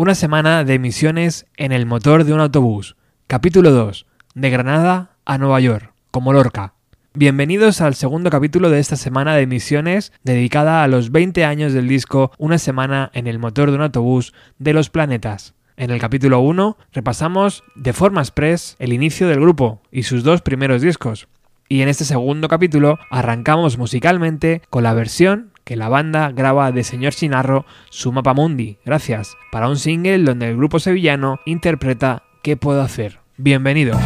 Una semana de misiones en el motor de un autobús. Capítulo 2. De Granada a Nueva York, como Lorca. Bienvenidos al segundo capítulo de esta semana de misiones dedicada a los 20 años del disco Una semana en el motor de un autobús de los planetas. En el capítulo 1 repasamos de forma express el inicio del grupo y sus dos primeros discos. Y en este segundo capítulo arrancamos musicalmente con la versión que la banda graba de Señor Sinarro su mapa mundi, gracias, para un single donde el grupo sevillano interpreta ¿Qué puedo hacer? Bienvenidos.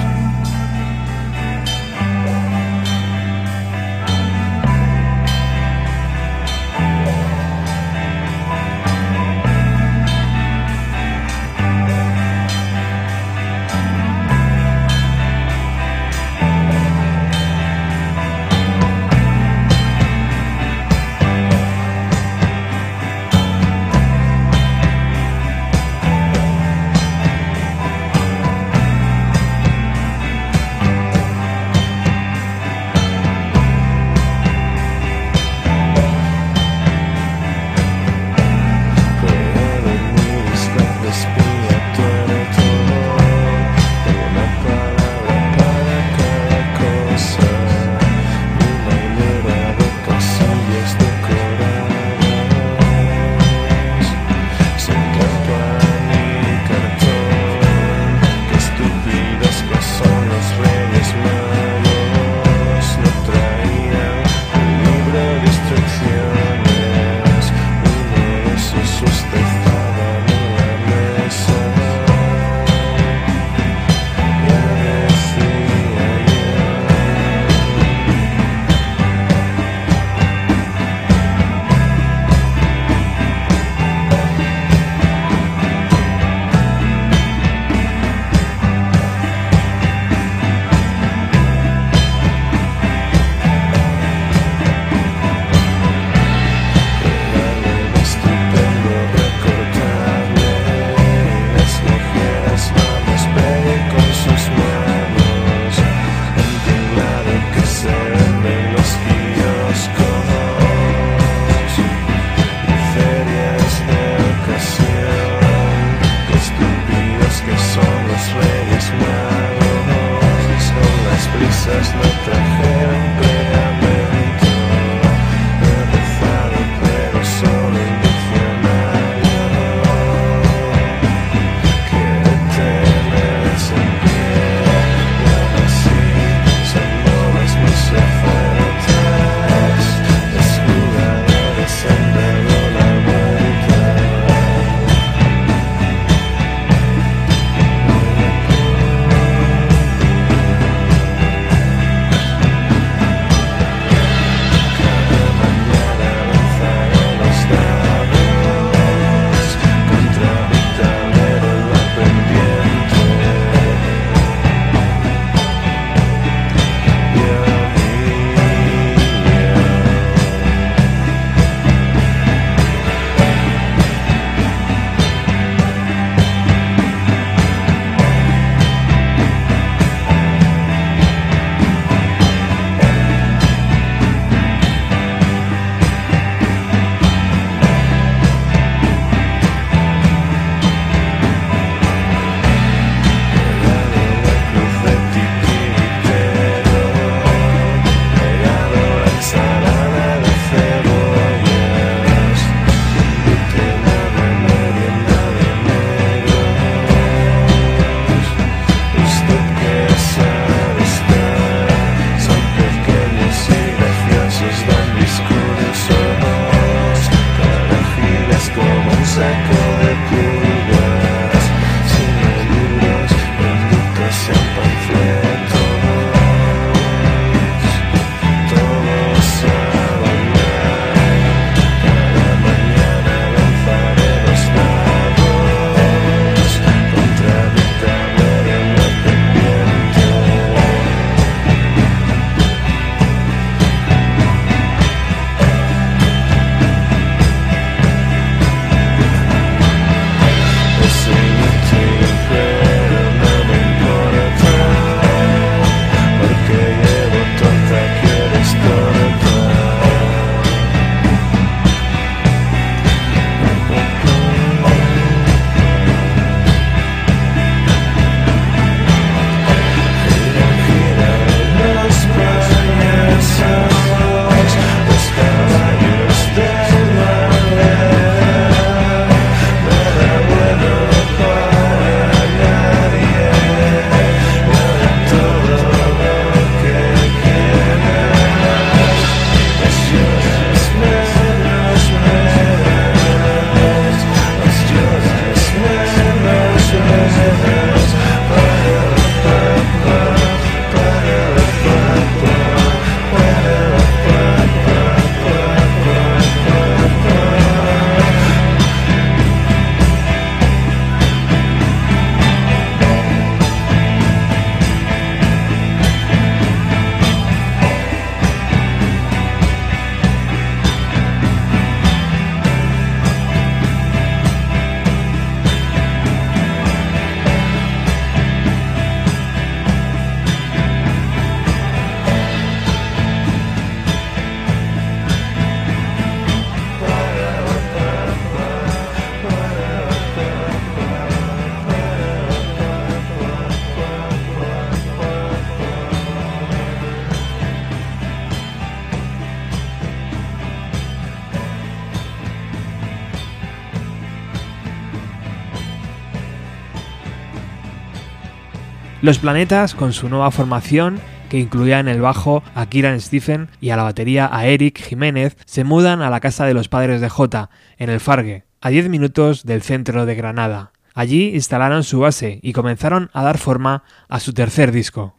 Los planetas, con su nueva formación, que incluía en el bajo a Kieran Stephen y a la batería a Eric Jiménez, se mudan a la casa de los padres de J, en el Fargue, a 10 minutos del centro de Granada. Allí instalaron su base y comenzaron a dar forma a su tercer disco.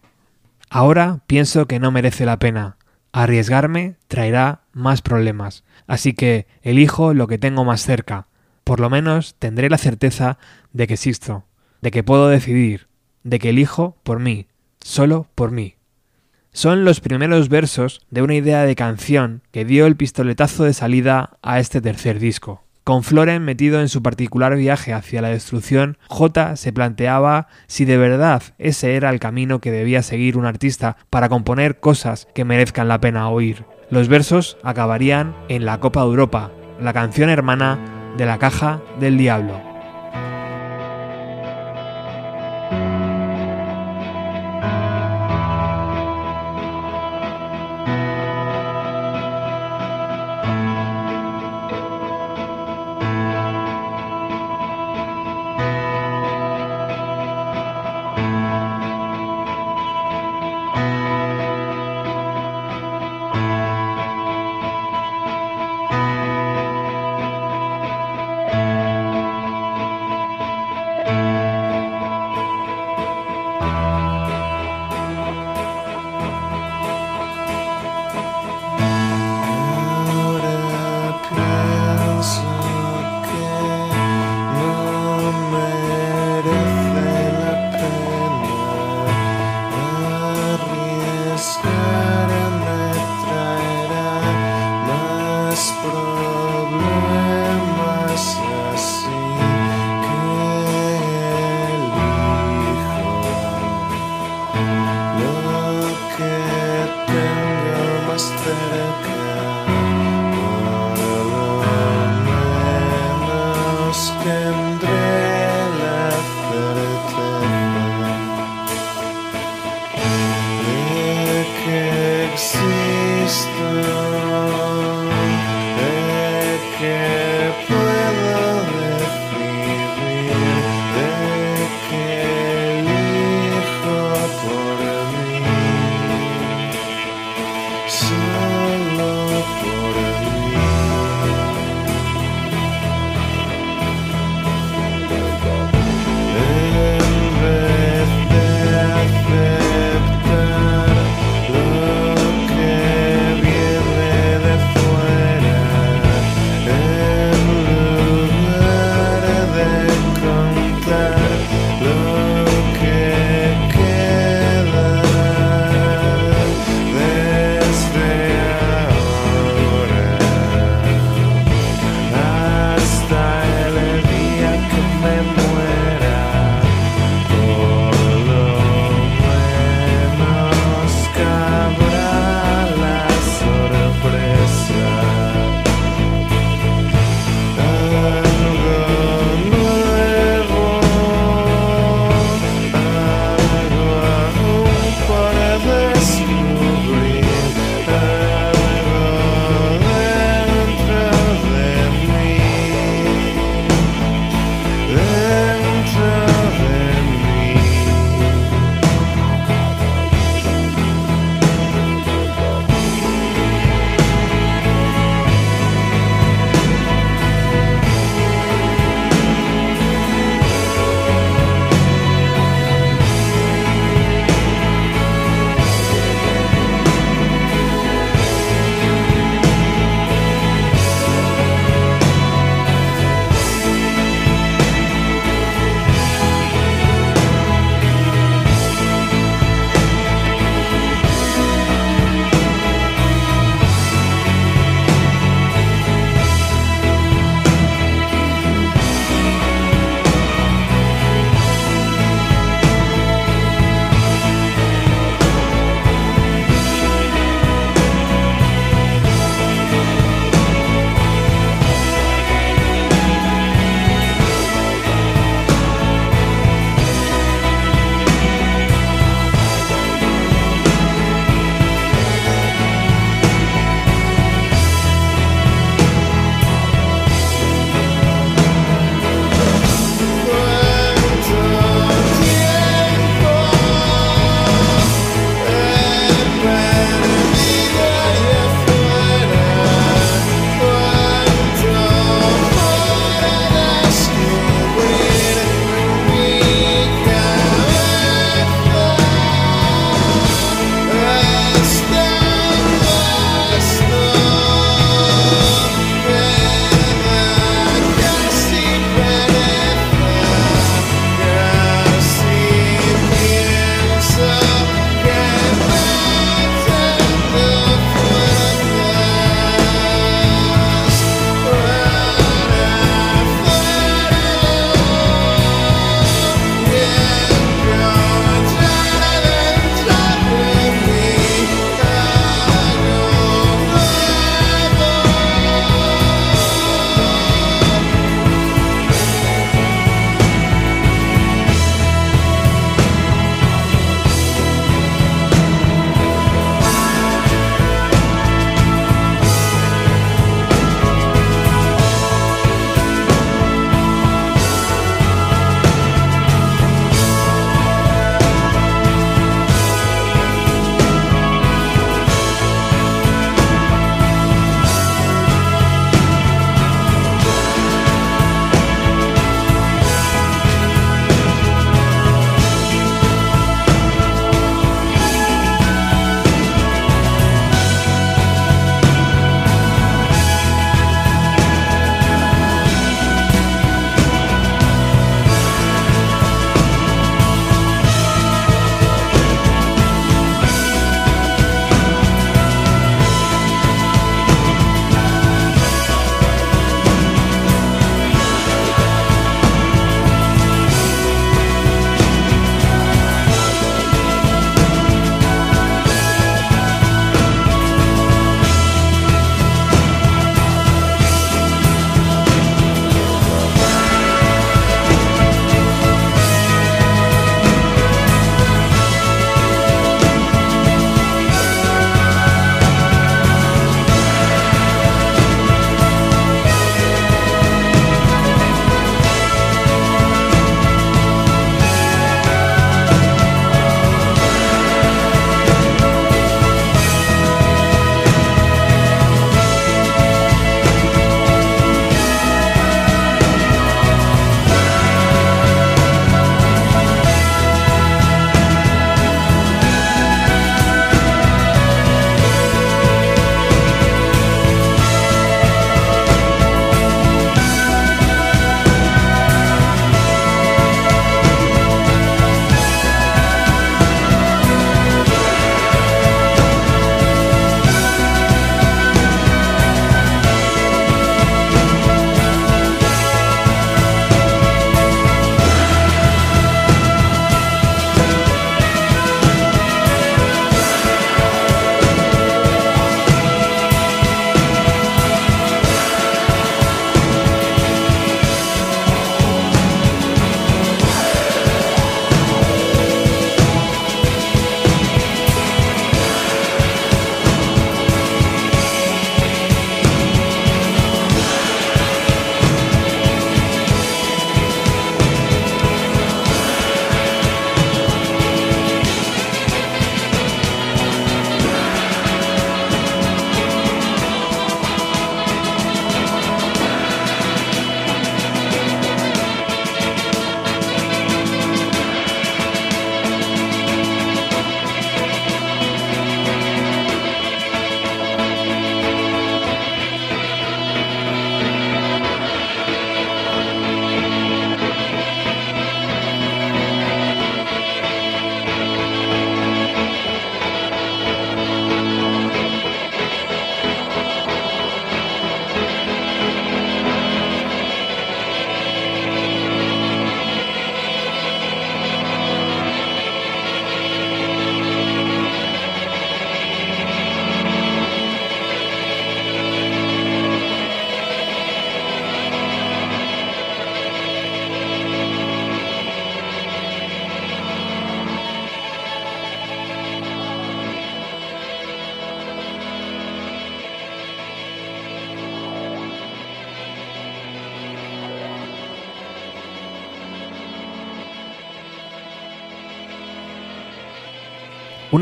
Ahora pienso que no merece la pena. Arriesgarme traerá más problemas, así que elijo lo que tengo más cerca. Por lo menos tendré la certeza de que existo, de que puedo decidir, de que elijo por mí, solo por mí. Son los primeros versos de una idea de canción que dio el pistoletazo de salida a este tercer disco. Con Floren metido en su particular viaje hacia la destrucción, J se planteaba si de verdad ese era el camino que debía seguir un artista para componer cosas que merezcan la pena oír. Los versos acabarían en La Copa de Europa, la canción hermana de la Caja del Diablo.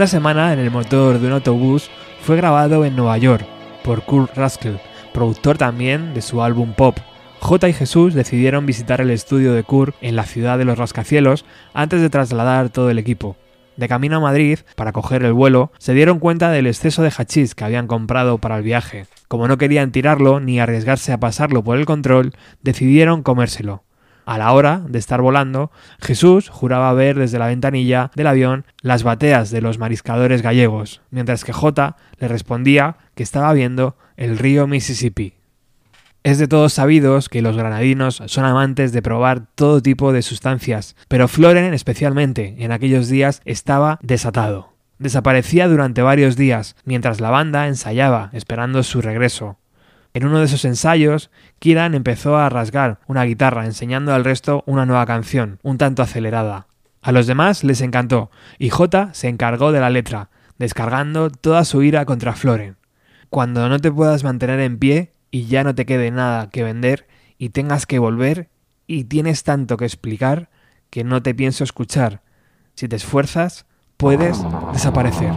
Una semana en el motor de un autobús fue grabado en Nueva York por Kurt Ruskell, productor también de su álbum pop. J y Jesús decidieron visitar el estudio de Kurt en la ciudad de los rascacielos antes de trasladar todo el equipo. De camino a Madrid, para coger el vuelo, se dieron cuenta del exceso de hachís que habían comprado para el viaje. Como no querían tirarlo ni arriesgarse a pasarlo por el control, decidieron comérselo. A la hora de estar volando, Jesús juraba ver desde la ventanilla del avión las bateas de los mariscadores gallegos, mientras que J le respondía que estaba viendo el río Mississippi. Es de todos sabidos que los granadinos son amantes de probar todo tipo de sustancias, pero Floren especialmente en aquellos días estaba desatado. Desaparecía durante varios días, mientras la banda ensayaba, esperando su regreso. En uno de esos ensayos, Kiran empezó a rasgar una guitarra enseñando al resto una nueva canción, un tanto acelerada. A los demás les encantó, y J se encargó de la letra, descargando toda su ira contra Floren. Cuando no te puedas mantener en pie, y ya no te quede nada que vender y tengas que volver y tienes tanto que explicar que no te pienso escuchar. Si te esfuerzas, puedes desaparecer.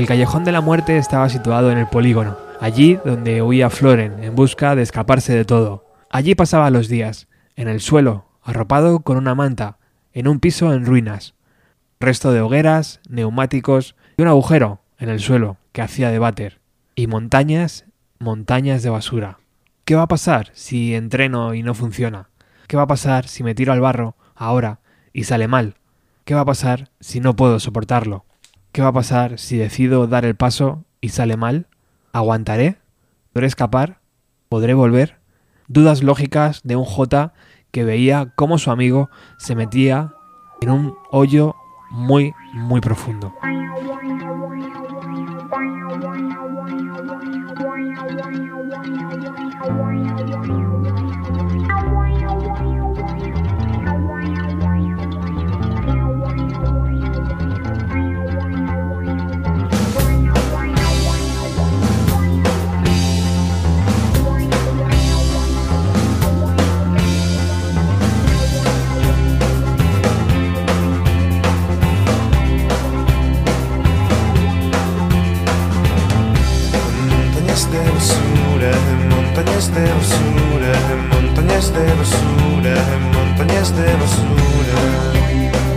El callejón de la muerte estaba situado en el polígono, allí donde huía Floren en busca de escaparse de todo. Allí pasaba los días, en el suelo, arropado con una manta, en un piso en ruinas. Resto de hogueras, neumáticos y un agujero en el suelo que hacía de váter. Y montañas, montañas de basura. ¿Qué va a pasar si entreno y no funciona? ¿Qué va a pasar si me tiro al barro ahora y sale mal? ¿Qué va a pasar si no puedo soportarlo? ¿Qué va a pasar si decido dar el paso y sale mal? ¿Aguantaré? ¿Podré escapar? ¿Podré volver? Dudas lógicas de un J que veía cómo su amigo se metía en un hoyo muy, muy profundo. montañas de basura, de montañas de basura, de montañas de basura, de montañas de basura.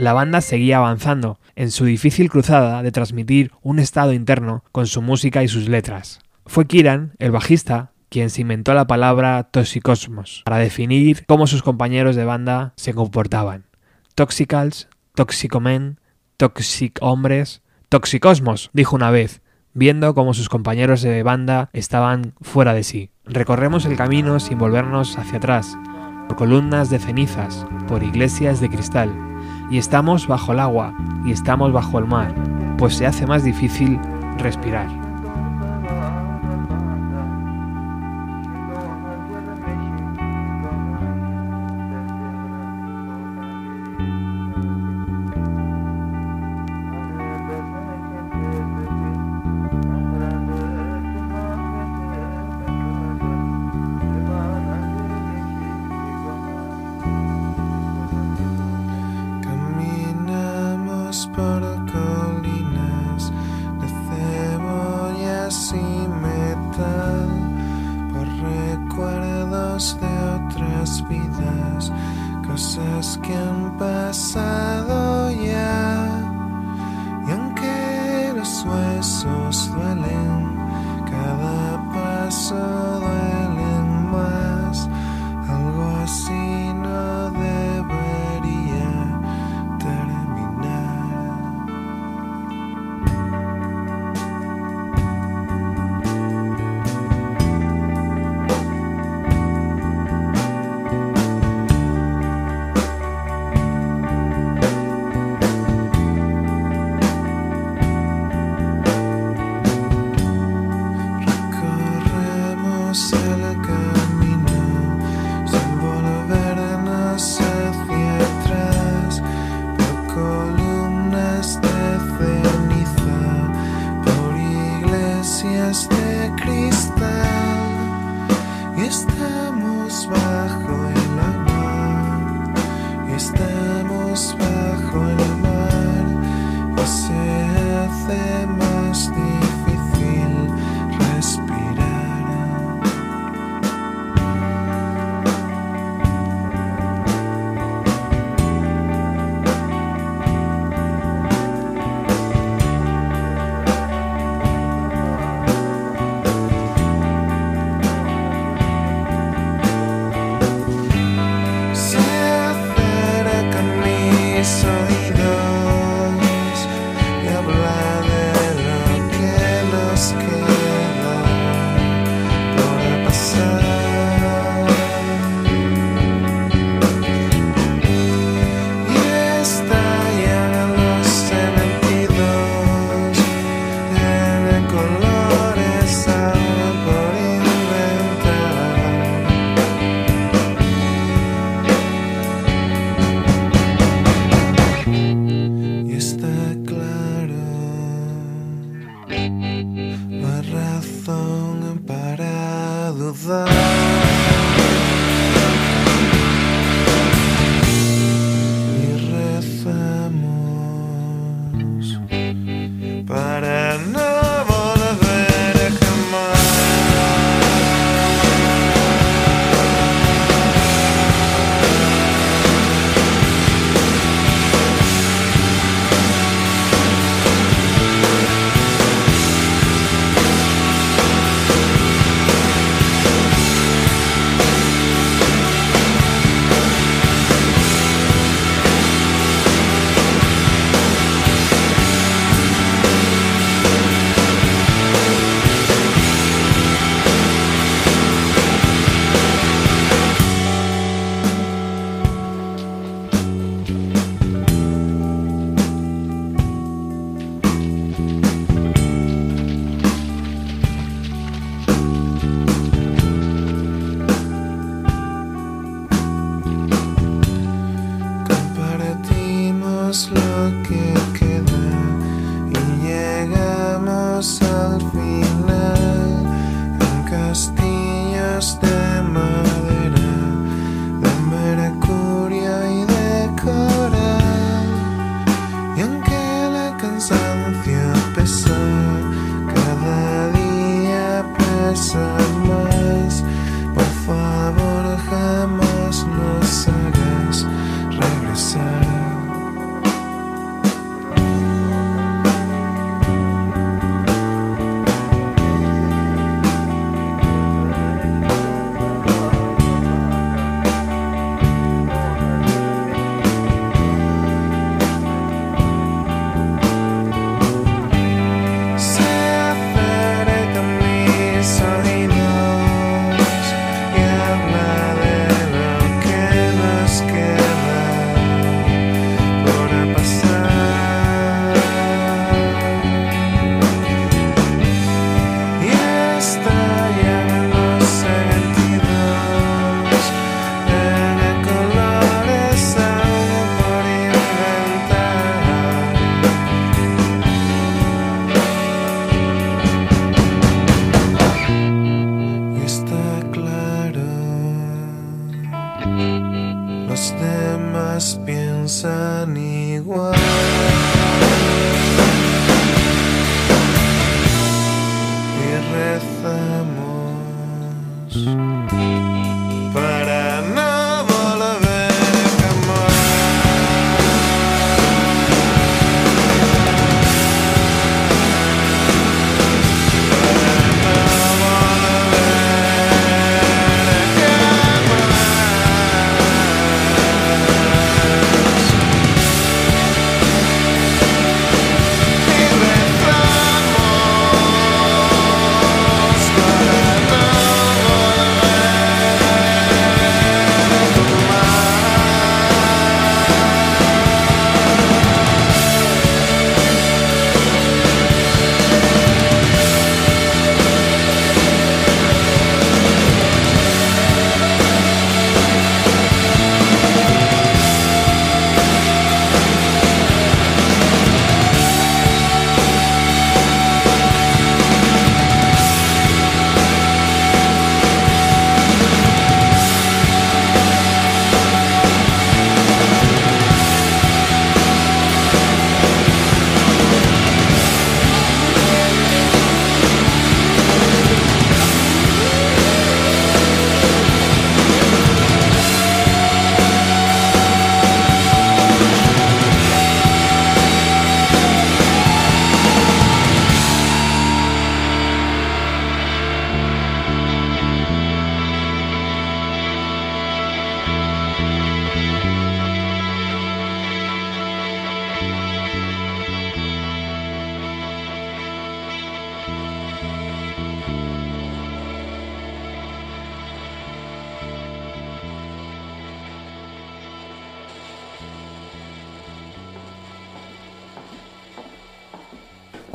La banda seguía avanzando en su difícil cruzada de transmitir un estado interno con su música y sus letras. Fue Kiran, el bajista, quien se inventó la palabra toxicosmos para definir cómo sus compañeros de banda se comportaban. Toxicals, toxicomen, toxic hombres, toxicosmos, dijo una vez, viendo cómo sus compañeros de banda estaban fuera de sí. Recorremos el camino sin volvernos hacia atrás, por columnas de cenizas, por iglesias de cristal, y estamos bajo el agua y estamos bajo el mar, pues se hace más difícil respirar.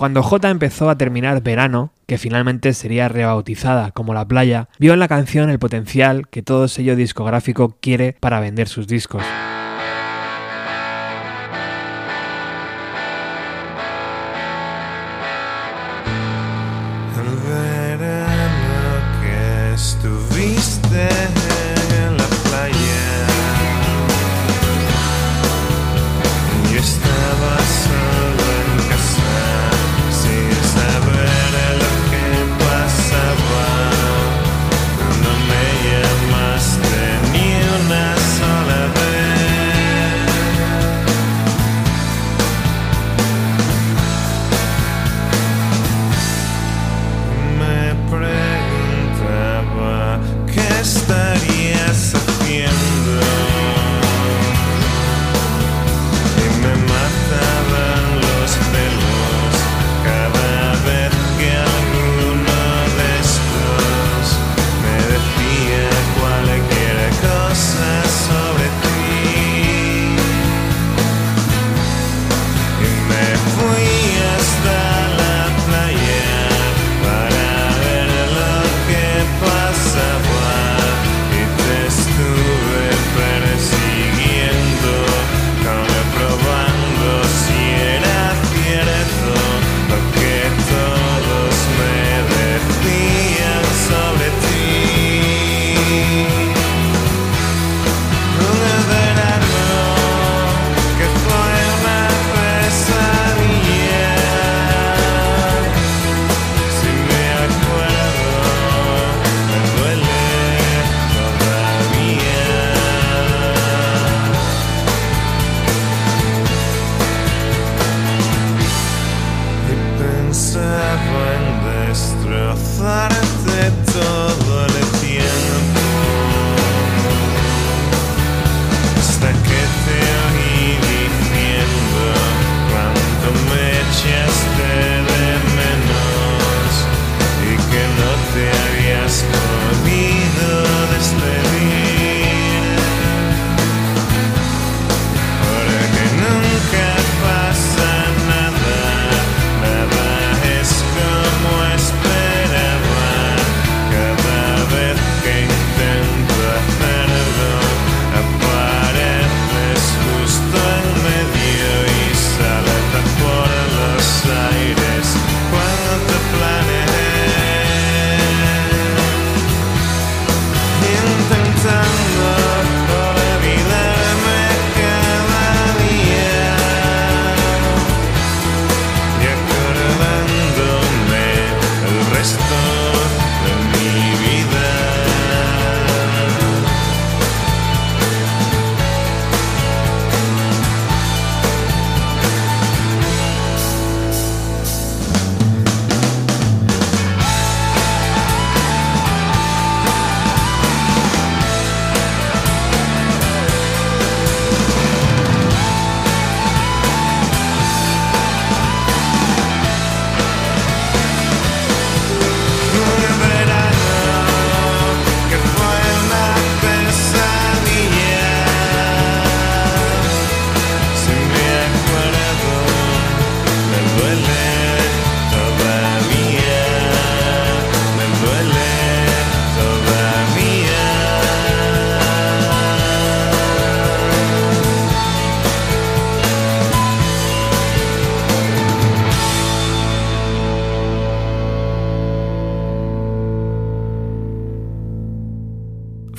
Cuando J empezó a terminar Verano, que finalmente sería rebautizada como La Playa, vio en la canción el potencial que todo sello discográfico quiere para vender sus discos.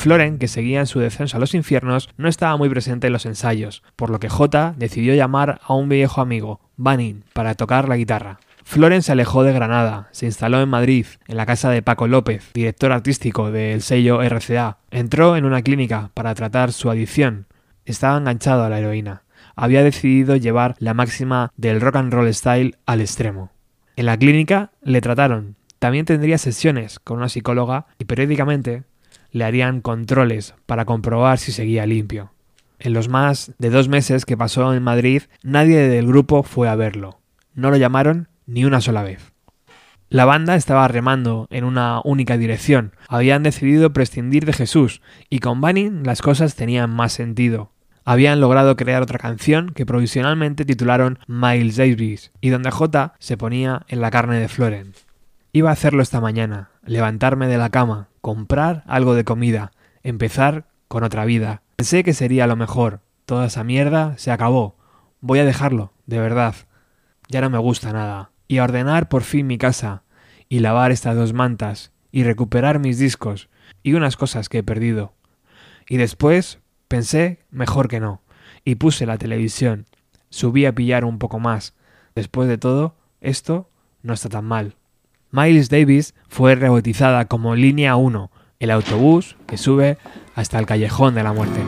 Floren, que seguía en su descenso a los infiernos, no estaba muy presente en los ensayos, por lo que J decidió llamar a un viejo amigo, Banning, para tocar la guitarra. Floren se alejó de Granada, se instaló en Madrid, en la casa de Paco López, director artístico del sello RCA. Entró en una clínica para tratar su adicción. Estaba enganchado a la heroína. Había decidido llevar la máxima del rock and roll style al extremo. En la clínica le trataron. También tendría sesiones con una psicóloga y periódicamente le harían controles para comprobar si seguía limpio. En los más de dos meses que pasó en Madrid, nadie del grupo fue a verlo. No lo llamaron ni una sola vez. La banda estaba remando en una única dirección. Habían decidido prescindir de Jesús y con Banning las cosas tenían más sentido. habían logrado crear otra canción que provisionalmente titularon Miles Davis y donde J se ponía en la carne de Floren. Iba a hacerlo esta mañana, levantarme de la cama, comprar algo de comida, empezar con otra vida. Pensé que sería lo mejor. Toda esa mierda se acabó. Voy a dejarlo, de verdad. Ya no me gusta nada. Y a ordenar por fin mi casa, y lavar estas dos mantas, y recuperar mis discos, y unas cosas que he perdido. Y después pensé mejor que no, y puse la televisión. Subí a pillar un poco más. Después de todo, esto no está tan mal. Miles Davis fue rebautizada como Línea 1, el autobús que sube hasta el callejón de la muerte.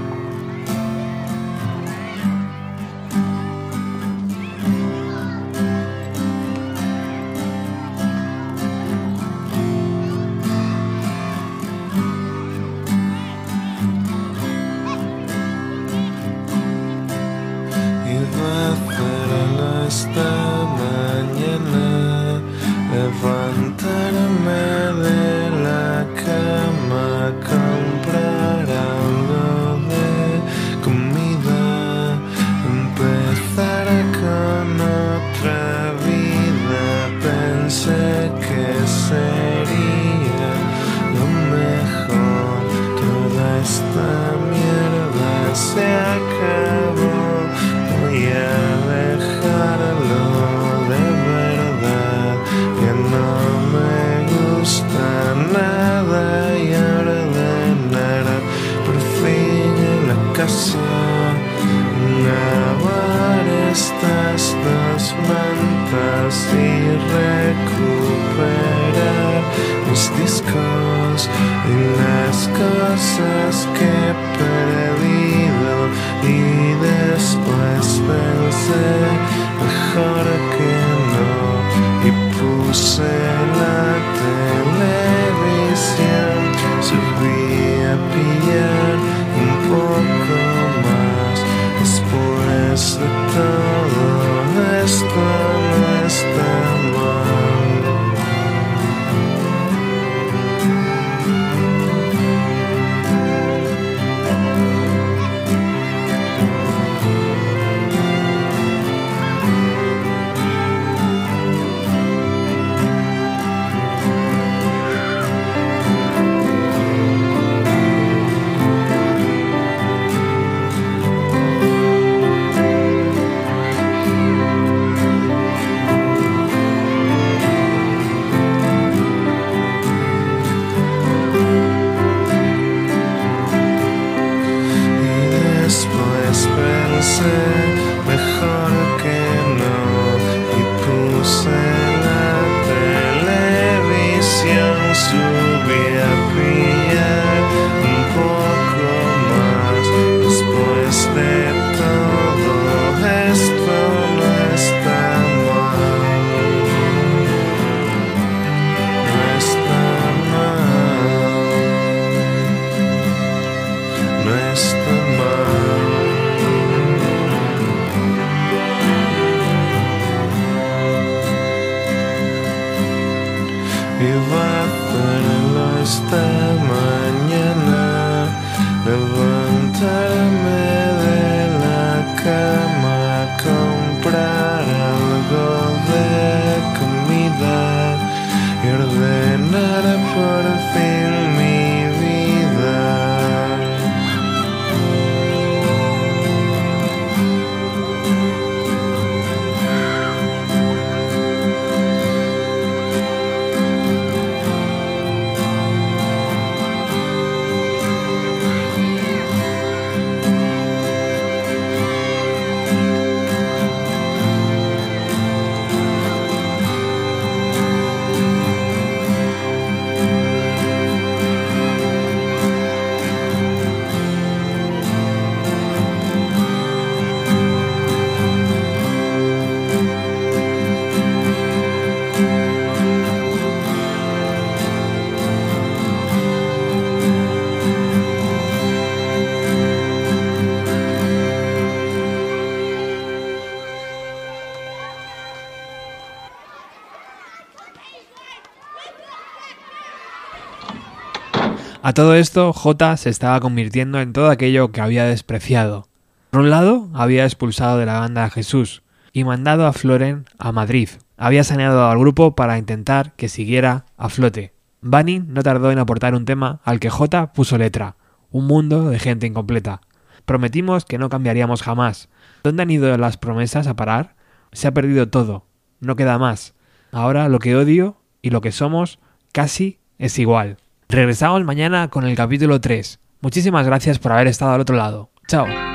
A todo esto, J se estaba convirtiendo en todo aquello que había despreciado. Por un lado, había expulsado de la banda a Jesús y mandado a Floren a Madrid. Había saneado al grupo para intentar que siguiera a flote. Bunny no tardó en aportar un tema al que J puso letra, un mundo de gente incompleta. Prometimos que no cambiaríamos jamás. ¿Dónde han ido las promesas a parar? Se ha perdido todo. No queda más. Ahora lo que odio y lo que somos casi es igual. Regresamos mañana con el capítulo 3. Muchísimas gracias por haber estado al otro lado. Chao.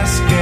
Cosas